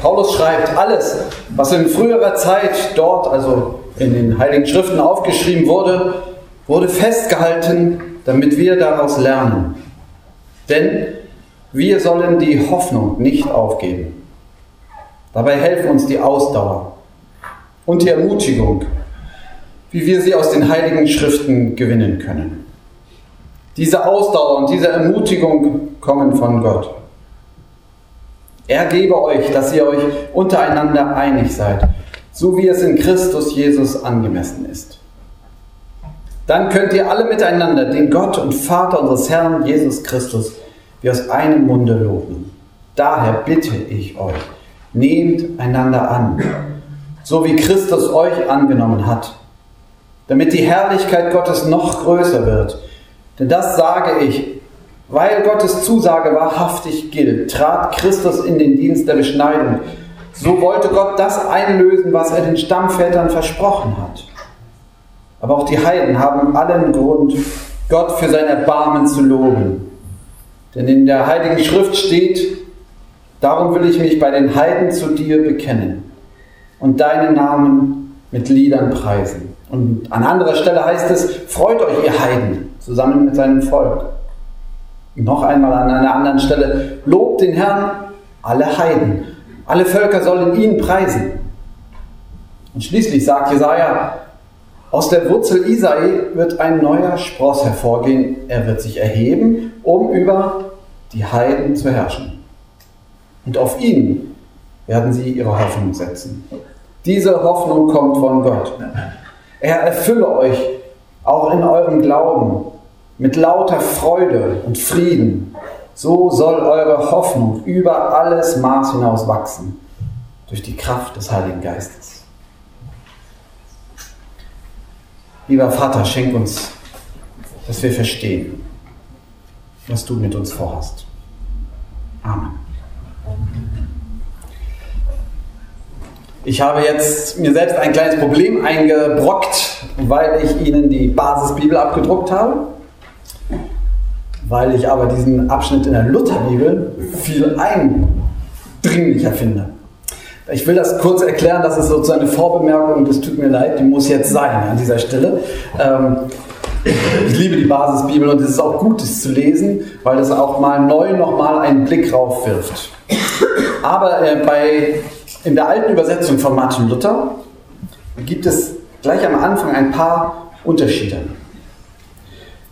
Paulus schreibt, alles, was in früherer Zeit dort, also in den Heiligen Schriften aufgeschrieben wurde, wurde festgehalten, damit wir daraus lernen. Denn wir sollen die Hoffnung nicht aufgeben. Dabei helfen uns die Ausdauer und die Ermutigung, wie wir sie aus den Heiligen Schriften gewinnen können. Diese Ausdauer und diese Ermutigung kommen von Gott. Er gebe euch, dass ihr euch untereinander einig seid, so wie es in Christus Jesus angemessen ist. Dann könnt ihr alle miteinander den Gott und Vater unseres Herrn Jesus Christus wie aus einem Munde loben. Daher bitte ich euch, nehmt einander an, so wie Christus euch angenommen hat, damit die Herrlichkeit Gottes noch größer wird. Denn das sage ich, weil Gottes Zusage wahrhaftig gilt, trat Christus in den Dienst der Beschneidung. So wollte Gott das einlösen, was er den Stammvätern versprochen hat. Aber auch die Heiden haben allen Grund, Gott für sein Erbarmen zu loben. Denn in der Heiligen Schrift steht, darum will ich mich bei den Heiden zu dir bekennen und deinen Namen mit Liedern preisen. Und an anderer Stelle heißt es, freut euch ihr Heiden zusammen mit seinem Volk. Noch einmal an einer anderen Stelle, lobt den Herrn alle Heiden. Alle Völker sollen ihn preisen. Und schließlich sagt Jesaja, aus der Wurzel Isai wird ein neuer Spross hervorgehen. Er wird sich erheben, um über die Heiden zu herrschen. Und auf ihn werden sie ihre Hoffnung setzen. Diese Hoffnung kommt von Gott. Er erfülle euch auch in eurem Glauben mit lauter Freude und Frieden. So soll eure Hoffnung über alles Maß hinaus wachsen durch die Kraft des Heiligen Geistes. Lieber Vater, schenk uns, dass wir verstehen, was du mit uns vorhast. Amen. Ich habe jetzt mir selbst ein kleines Problem eingebrockt, weil ich Ihnen die Basisbibel abgedruckt habe, weil ich aber diesen Abschnitt in der Lutherbibel viel eindringlicher finde. Ich will das kurz erklären, das ist sozusagen eine Vorbemerkung und das tut mir leid, die muss jetzt sein an dieser Stelle. Ähm, ich liebe die Basisbibel und es ist auch gut, es zu lesen, weil es auch mal neu nochmal einen Blick drauf wirft. Aber äh, bei, in der alten Übersetzung von Martin Luther gibt es gleich am Anfang ein paar Unterschiede.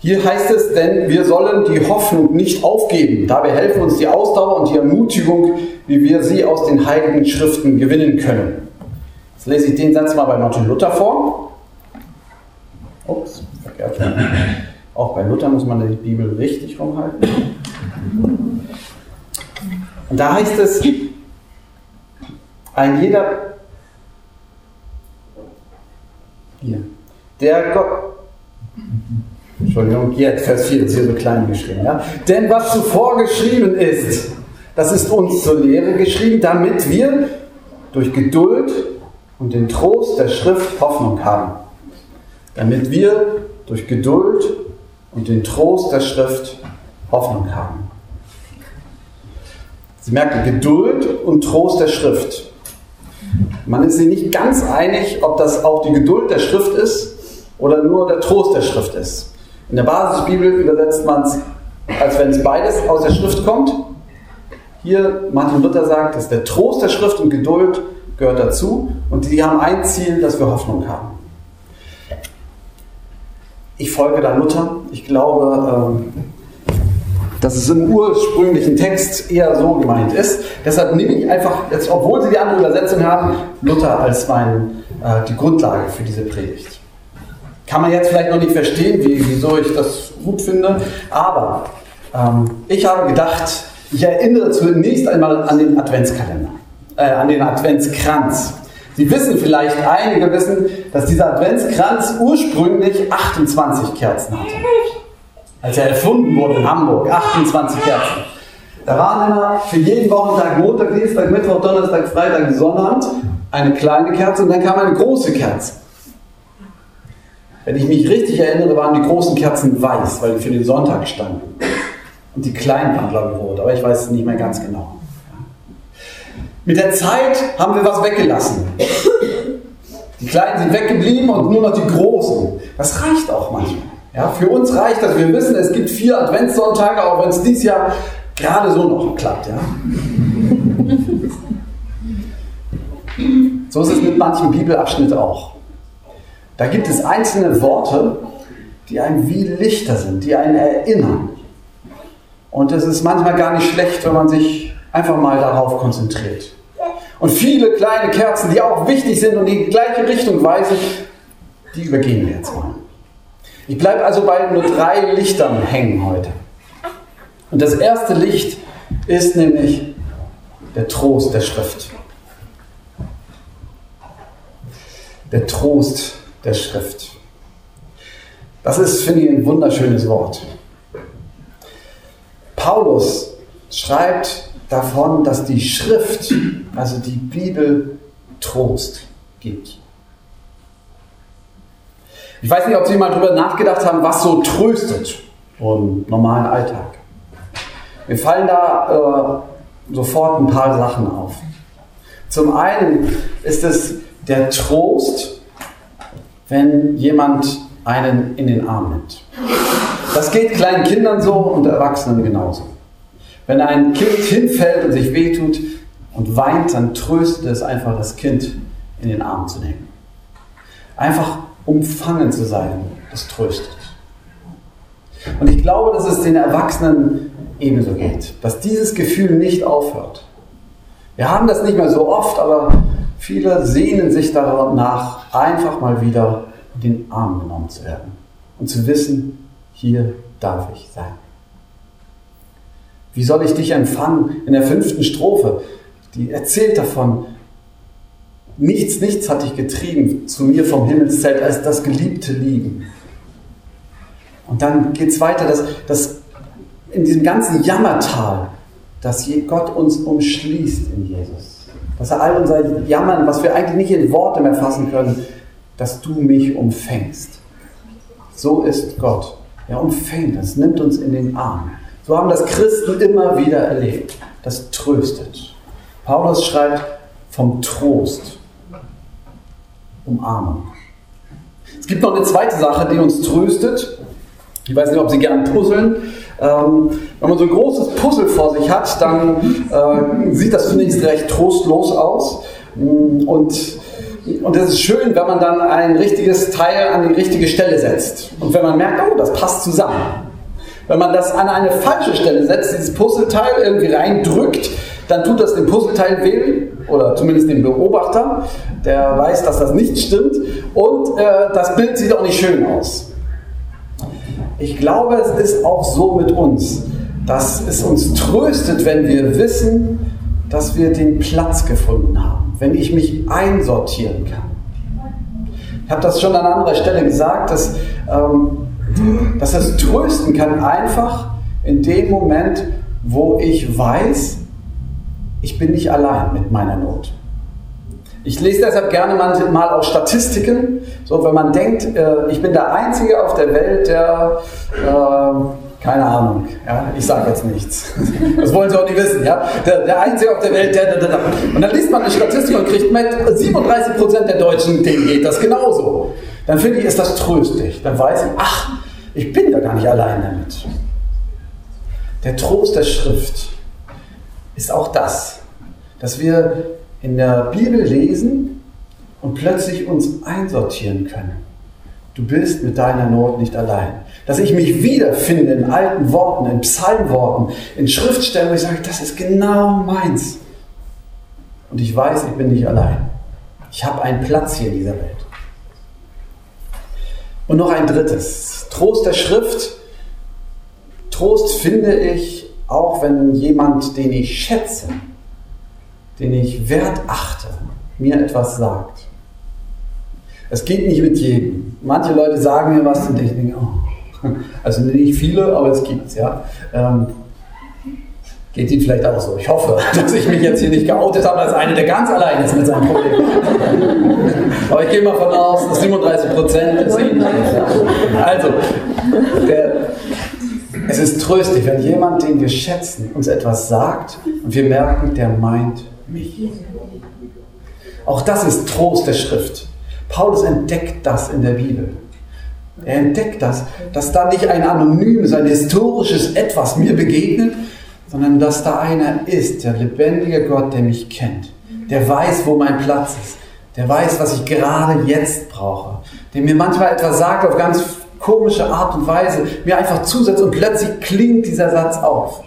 Hier heißt es, denn wir sollen die Hoffnung nicht aufgeben. Dabei helfen uns die Ausdauer und die Ermutigung, wie wir sie aus den heiligen Schriften gewinnen können. Jetzt lese ich den Satz mal bei Martin Luther vor. Ups, verkehrt. Auch bei Luther muss man die Bibel richtig rumhalten. Und da heißt es, ein jeder, hier, der Gott, Entschuldigung, jetzt Vers 4 ist hier so klein geschrieben. Ja? Denn was zuvor geschrieben ist, das ist uns zur Lehre geschrieben, damit wir durch Geduld und den Trost der Schrift Hoffnung haben. Damit wir durch Geduld und den Trost der Schrift Hoffnung haben. Sie merken, Geduld und Trost der Schrift. Man ist sich nicht ganz einig, ob das auch die Geduld der Schrift ist oder nur der Trost der Schrift ist. In der Basisbibel übersetzt man es, als wenn es beides aus der Schrift kommt. Hier, Martin Luther sagt, dass der Trost der Schrift und Geduld gehört dazu und die haben ein Ziel, dass wir Hoffnung haben. Ich folge da Luther. Ich glaube, ähm, dass es im ursprünglichen Text eher so gemeint ist. Deshalb nehme ich einfach, jetzt, obwohl Sie die andere Übersetzung haben, Luther als mein, äh, die Grundlage für diese Predigt. Kann man jetzt vielleicht noch nicht verstehen, wie, wieso ich das gut finde, aber ähm, ich habe gedacht, ich erinnere zunächst einmal an den Adventskalender, äh, an den Adventskranz. Sie wissen vielleicht, einige wissen, dass dieser Adventskranz ursprünglich 28 Kerzen hatte. Als er erfunden wurde in Hamburg, 28 Kerzen. Da waren immer für jeden Wochentag, Montag, Dienstag, Mittwoch, Donnerstag, Freitag, Sonnabend eine kleine Kerze und dann kam eine große Kerze. Wenn ich mich richtig erinnere, waren die großen Kerzen weiß, weil die für den Sonntag standen. Und die kleinen waren, glaube ich, rot, aber ich weiß es nicht mehr ganz genau. Mit der Zeit haben wir was weggelassen. Die Kleinen sind weggeblieben und nur noch die Großen. Das reicht auch manchmal. Ja, für uns reicht das. Wir wissen, es gibt vier Adventssonntage, auch wenn es dieses Jahr gerade so noch klappt. Ja? So ist es mit manchen Bibelabschnitten auch. Da gibt es einzelne Worte, die einem wie Lichter sind, die einen erinnern. Und es ist manchmal gar nicht schlecht, wenn man sich einfach mal darauf konzentriert. Und viele kleine Kerzen, die auch wichtig sind und die gleiche Richtung weisen, die übergehen wir jetzt mal. Ich bleibe also bei nur drei Lichtern hängen heute. Und das erste Licht ist nämlich der Trost der Schrift. Der Trost der Schrift. Das ist, finde ich, ein wunderschönes Wort. Paulus schreibt davon, dass die Schrift, also die Bibel, Trost gibt. Ich weiß nicht, ob Sie mal darüber nachgedacht haben, was so tröstet im normalen Alltag. Mir fallen da äh, sofort ein paar Sachen auf. Zum einen ist es der Trost, wenn jemand einen in den Arm nimmt. Das geht kleinen Kindern so und Erwachsenen genauso. Wenn ein Kind hinfällt und sich wehtut und weint, dann tröstet es einfach, das Kind in den Arm zu nehmen. Einfach umfangen zu sein, das tröstet. Und ich glaube, dass es den Erwachsenen ebenso geht, dass dieses Gefühl nicht aufhört. Wir haben das nicht mehr so oft, aber viele sehnen sich danach, einfach mal wieder in den Arm genommen zu werden und zu wissen, hier darf ich sein. Wie soll ich dich empfangen? In der fünften Strophe, die erzählt davon, Nichts, nichts hat dich getrieben zu mir vom Himmelszelt als das geliebte Lieben. Und dann geht es weiter, dass, dass in diesem ganzen Jammertal, dass Gott uns umschließt in Jesus. Dass er all unser Jammern, was wir eigentlich nicht in Worte mehr fassen können, dass du mich umfängst. So ist Gott. Er umfängt uns, nimmt uns in den Arm. So haben das Christen immer wieder erlebt. Das tröstet. Paulus schreibt vom Trost. Umarmung. Es gibt noch eine zweite Sache, die uns tröstet. Ich weiß nicht, ob Sie gern puzzeln. Ähm, wenn man so ein großes Puzzle vor sich hat, dann äh, sieht das zunächst recht trostlos aus. Mm, und, und es ist schön, wenn man dann ein richtiges Teil an die richtige Stelle setzt. Und wenn man merkt, oh, das passt zusammen. Wenn man das an eine falsche Stelle setzt, dieses Puzzleteil irgendwie reindrückt, dann tut das dem Puzzleteil weh oder zumindest dem Beobachter, der weiß, dass das nicht stimmt und äh, das Bild sieht auch nicht schön aus. Ich glaube, es ist auch so mit uns, dass es uns tröstet, wenn wir wissen, dass wir den Platz gefunden haben, wenn ich mich einsortieren kann. Ich habe das schon an anderer Stelle gesagt, dass, ähm, dass es trösten kann einfach in dem Moment, wo ich weiß, ich bin nicht allein mit meiner Not. Ich lese deshalb gerne mal auch Statistiken, so wenn man denkt, äh, ich bin der Einzige auf der Welt, der, äh, keine Ahnung, ja, ich sage jetzt nichts, das wollen Sie auch nicht wissen, ja, der, der Einzige auf der Welt, der, der, der, und dann liest man eine Statistik und kriegt mit, 37% der Deutschen, denen geht das genauso. Dann finde ich, ist das tröstlich, dann weiß ich, ach, ich bin da gar nicht allein damit. Der Trost der Schrift ist auch das, dass wir in der Bibel lesen und plötzlich uns einsortieren können. Du bist mit deiner Not nicht allein. Dass ich mich wiederfinde in alten Worten, in Psalmworten, in Schriftstellen, wo ich sage, das ist genau meins. Und ich weiß, ich bin nicht allein. Ich habe einen Platz hier in dieser Welt. Und noch ein drittes. Trost der Schrift. Trost finde ich auch wenn jemand, den ich schätze, den ich wert achte, mir etwas sagt. Es geht nicht mit jedem. Manche Leute sagen mir was und ich denke, oh. also nicht viele, aber es gibt es, ja. Ähm, geht Ihnen vielleicht auch so. Ich hoffe, dass ich mich jetzt hier nicht geoutet habe als einer, der ganz allein ist mit seinem Problem. aber ich gehe mal von aus, dass 37 Prozent ist. Also, der, es ist tröstlich, wenn jemand, den wir schätzen, uns etwas sagt und wir merken, der meint mich. Auch das ist Trost der Schrift. Paulus entdeckt das in der Bibel. Er entdeckt das, dass da nicht ein anonymes, ein historisches Etwas mir begegnet, sondern dass da einer ist, der lebendige Gott, der mich kennt, der weiß, wo mein Platz ist, der weiß, was ich gerade jetzt brauche, der mir manchmal etwas sagt auf ganz komische Art und Weise, mir einfach zusetzt und plötzlich klingt dieser Satz auf.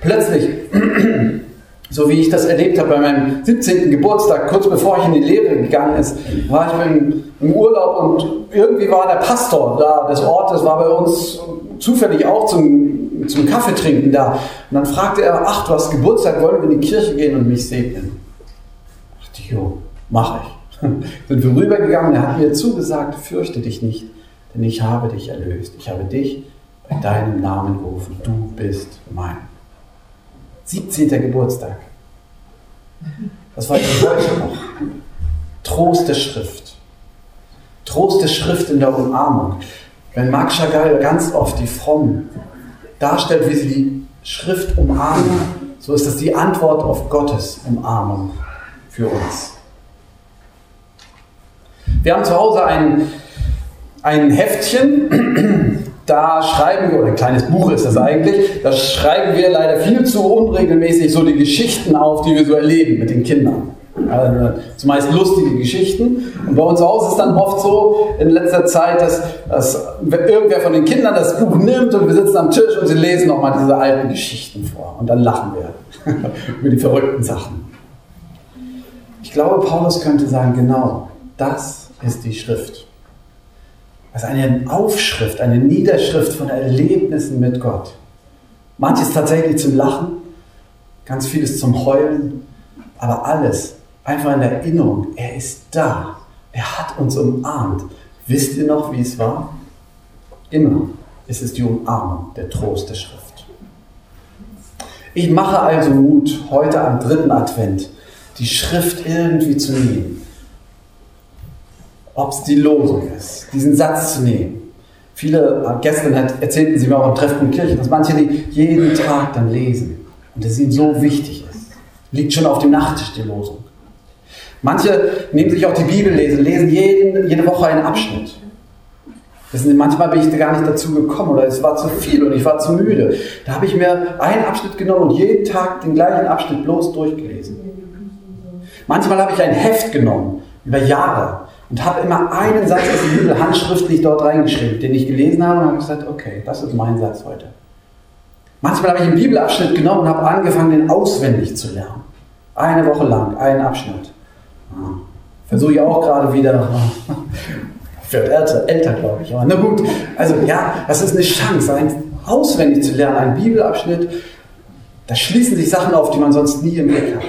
Plötzlich so wie ich das erlebt habe bei meinem 17. Geburtstag, kurz bevor ich in die Lehre gegangen ist, war ich im, Urlaub und irgendwie war der Pastor da des Ortes, war bei uns zufällig auch zum, zum Kaffeetrinken da. Und dann fragte er, ach, du hast Geburtstag, wollen wir in die Kirche gehen und mich segnen? Ich dachte, jo, mach ich. Sind wir rübergegangen, er hat mir zugesagt, fürchte dich nicht, denn ich habe dich erlöst. Ich habe dich bei deinem Namen gerufen. Du bist mein. 17. Geburtstag. Das war ich heute noch. Trost der Schrift. Trost der Schrift in der Umarmung. Wenn Marc Chagall ganz oft die Frommen darstellt, wie sie die Schrift umarmen, so ist das die Antwort auf Gottes Umarmung für uns. Wir haben zu Hause ein, ein Heftchen, da schreiben wir, oder ein kleines Buch ist das eigentlich, da schreiben wir leider viel zu unregelmäßig so die Geschichten auf, die wir so erleben mit den Kindern. Also zumeist lustige Geschichten. Und bei uns Hause ist dann oft so in letzter Zeit, dass, dass irgendwer von den Kindern das Buch nimmt und wir sitzen am Tisch und sie lesen nochmal diese alten Geschichten vor. Und dann lachen wir über die verrückten Sachen. Ich glaube, Paulus könnte sagen, genau, das ist die Schrift. Das ist eine Aufschrift, eine Niederschrift von Erlebnissen mit Gott. Manches tatsächlich zum Lachen, ganz vieles zum Heulen, aber alles einfach in Erinnerung, er ist da. Er hat uns umarmt. Wisst ihr noch, wie es war? Immer ist es die Umarmung, der Trost der Schrift. Ich mache also Mut, heute am dritten Advent die Schrift irgendwie zu nehmen ob es die Losung ist, diesen Satz zu nehmen. Viele, äh, gestern erzählten sie mir auch im Treffen in Kirche, dass manche die jeden Tag dann lesen und es ihnen so wichtig ist. Liegt schon auf dem Nachttisch die Losung. Manche nehmen sich auch die Bibel lesen, lesen jeden, jede Woche einen Abschnitt. Wissen manchmal bin ich da gar nicht dazu gekommen oder es war zu viel und ich war zu müde. Da habe ich mir einen Abschnitt genommen und jeden Tag den gleichen Abschnitt bloß durchgelesen. Manchmal habe ich ein Heft genommen über Jahre und habe immer einen Satz aus der Bibel handschriftlich dort reingeschrieben, den ich gelesen habe und habe gesagt, okay, das ist mein Satz heute. Manchmal habe ich einen Bibelabschnitt genommen und habe angefangen, den auswendig zu lernen. Eine Woche lang, einen Abschnitt. Versuche ich auch gerade wieder. Wird älter, älter glaube ich. Aber na gut, also ja, das ist eine Chance, einen auswendig zu lernen, einen Bibelabschnitt. Da schließen sich Sachen auf, die man sonst nie im Blick hat.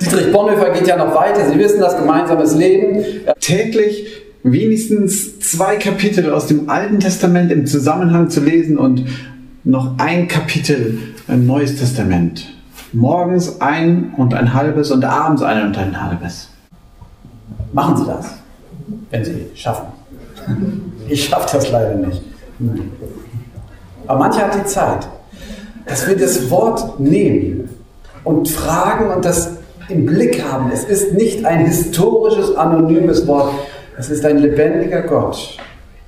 Dietrich Bonhoeffer geht ja noch weiter. Sie wissen das gemeinsames Leben. Täglich wenigstens zwei Kapitel aus dem Alten Testament im Zusammenhang zu lesen und noch ein Kapitel im Neues Testament. Morgens ein und ein halbes und abends ein und ein halbes. Machen Sie das, wenn Sie schaffen. Ich schaffe das leider nicht. Aber manche hat die Zeit, dass wir das Wort nehmen und fragen und das im Blick haben. Es ist nicht ein historisches, anonymes Wort. Es ist ein lebendiger Gott,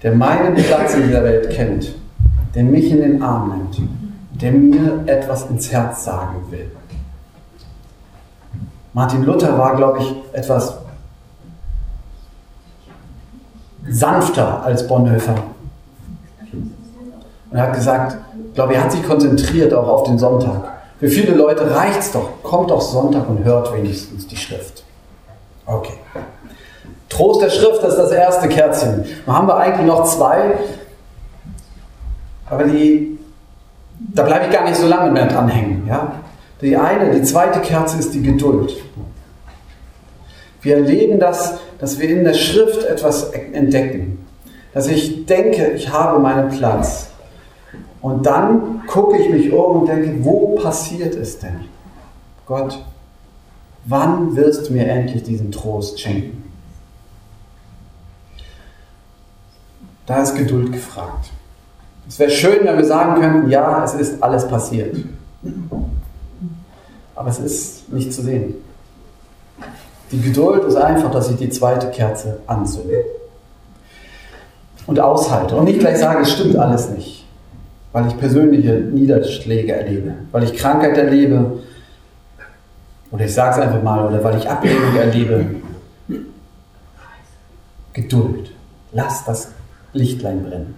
der meinen Platz in dieser Welt kennt, der mich in den Arm nimmt, der mir etwas ins Herz sagen will. Martin Luther war, glaube ich, etwas sanfter als Bonhoeffer. Und er hat gesagt, ich glaube, er hat sich konzentriert auch auf den Sonntag. Für viele Leute reicht es doch. Kommt doch Sonntag und hört wenigstens die Schrift. Okay. Trost der Schrift das ist das erste Kerzchen. Dann haben wir eigentlich noch zwei, aber die, da bleibe ich gar nicht so lange mehr dran hängen. Ja? Die eine, die zweite Kerze ist die Geduld. Wir erleben das, dass wir in der Schrift etwas entdecken. Dass ich denke, ich habe meinen Platz. Und dann gucke ich mich um und denke, wo passiert es denn? Gott, wann wirst du mir endlich diesen Trost schenken? Da ist Geduld gefragt. Es wäre schön, wenn wir sagen könnten, ja, es ist alles passiert. Aber es ist nicht zu sehen. Die Geduld ist einfach, dass ich die zweite Kerze anzünde und aushalte und nicht gleich sage, es stimmt alles nicht, weil ich persönliche Niederschläge erlebe, weil ich Krankheit erlebe oder ich sage es einfach mal, oder weil ich Ablehnung erlebe. Geduld. Lass das Lichtlein brennen.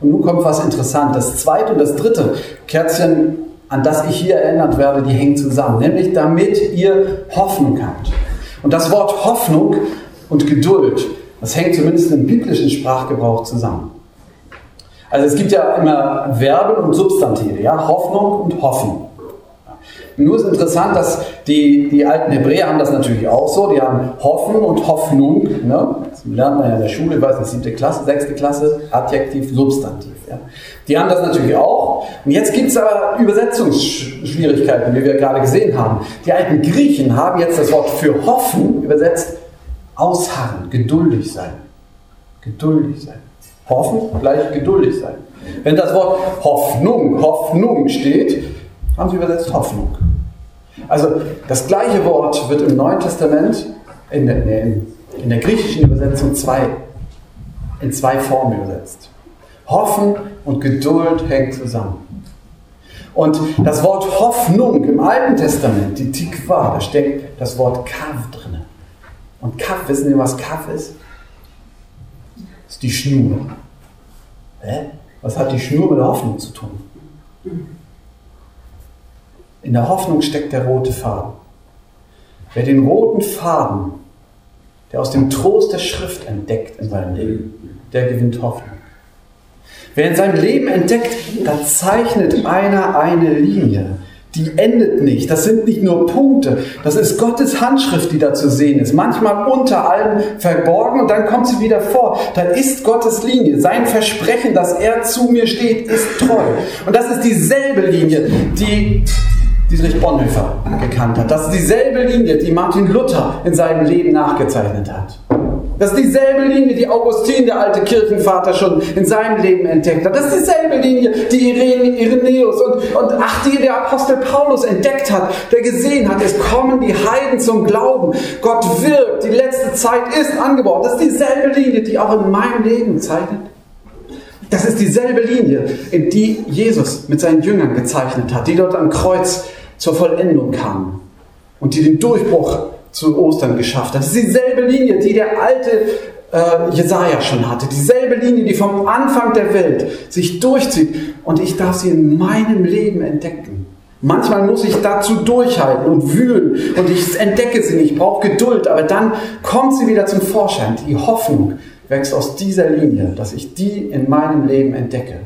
Und nun kommt was interessant. Das zweite und das dritte Kerzchen, an das ich hier erinnert werde, die hängen zusammen. Nämlich damit ihr Hoffnung habt. Und das Wort Hoffnung und Geduld, das hängt zumindest im biblischen Sprachgebrauch zusammen. Also es gibt ja immer Verben und Substantive, ja, Hoffnung und Hoffen. Nur ist interessant, dass die, die alten Hebräer haben das natürlich auch so. Die haben Hoffen und Hoffnung. Ne? Das lernt man ja in der Schule, ich weiß nicht, siebte Klasse, sechste Klasse, Adjektiv, Substantiv. Ja? Die haben das natürlich auch. Und jetzt gibt es aber Übersetzungsschwierigkeiten, wie wir gerade gesehen haben. Die alten Griechen haben jetzt das Wort für hoffen übersetzt ausharren, geduldig sein. Geduldig sein. Hoffen gleich geduldig sein. Wenn das Wort Hoffnung, Hoffnung steht, haben sie übersetzt Hoffnung. Also das gleiche Wort wird im Neuen Testament in der, in der griechischen Übersetzung zwei, in zwei Formen übersetzt. Hoffen und Geduld hängen zusammen. Und das Wort Hoffnung im Alten Testament, die Tikva, da steckt das Wort Kav drin. Und Kav, wissen Sie, was Kav ist? Die Schnur. Hä? Was hat die Schnur mit der Hoffnung zu tun? In der Hoffnung steckt der rote Faden. Wer den roten Faden, der aus dem Trost der Schrift entdeckt in seinem Leben, der gewinnt Hoffnung. Wer in seinem Leben entdeckt, da zeichnet einer eine Linie. Die endet nicht. Das sind nicht nur Punkte. Das ist Gottes Handschrift, die da zu sehen ist. Manchmal unter allem verborgen und dann kommt sie wieder vor. Da ist Gottes Linie. Sein Versprechen, dass er zu mir steht, ist treu. Und das ist dieselbe Linie, die Dietrich Bonhoeffer gekannt hat. Das ist dieselbe Linie, die Martin Luther in seinem Leben nachgezeichnet hat. Das ist dieselbe Linie, die Augustin, der alte Kirchenvater, schon in seinem Leben entdeckt hat. Das ist dieselbe Linie, die Irene, Irenäus und, und ach, die der Apostel Paulus entdeckt hat, der gesehen hat, es kommen die Heiden zum Glauben. Gott wirkt, die letzte Zeit ist angebaut. Das ist dieselbe Linie, die auch in meinem Leben zeichnet. Das ist dieselbe Linie, in die Jesus mit seinen Jüngern gezeichnet hat, die dort am Kreuz zur Vollendung kamen und die den Durchbruch zu Ostern geschafft hat. Das ist dieselbe Linie, die der alte äh, Jesaja schon hatte. Dieselbe Linie, die vom Anfang der Welt sich durchzieht. Und ich darf sie in meinem Leben entdecken. Manchmal muss ich dazu durchhalten und wühlen und ich entdecke sie nicht, ich brauche Geduld, aber dann kommt sie wieder zum Vorschein. Die Hoffnung wächst aus dieser Linie, dass ich die in meinem Leben entdecke.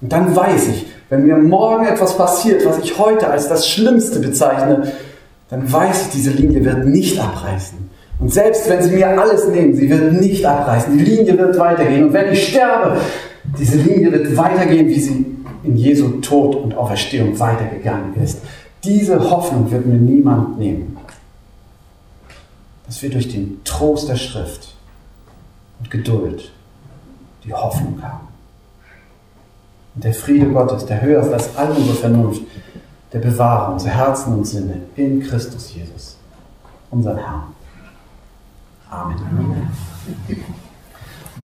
Und dann weiß ich, wenn mir morgen etwas passiert, was ich heute als das Schlimmste bezeichne, dann weiß ich, diese Linie wird nicht abreißen. Und selbst wenn sie mir alles nehmen, sie wird nicht abreißen. Die Linie wird weitergehen. Und wenn ich sterbe, diese Linie wird weitergehen, wie sie in Jesu Tod und Auferstehung weitergegangen ist. Diese Hoffnung wird mir niemand nehmen. Dass wir durch den Trost der Schrift und Geduld die Hoffnung haben. Und der Friede Gottes, der höher ist als all unsere Vernunft, der bewahre unsere Herzen und Sinne in Christus Jesus, unseren Herrn. Amen. Amen.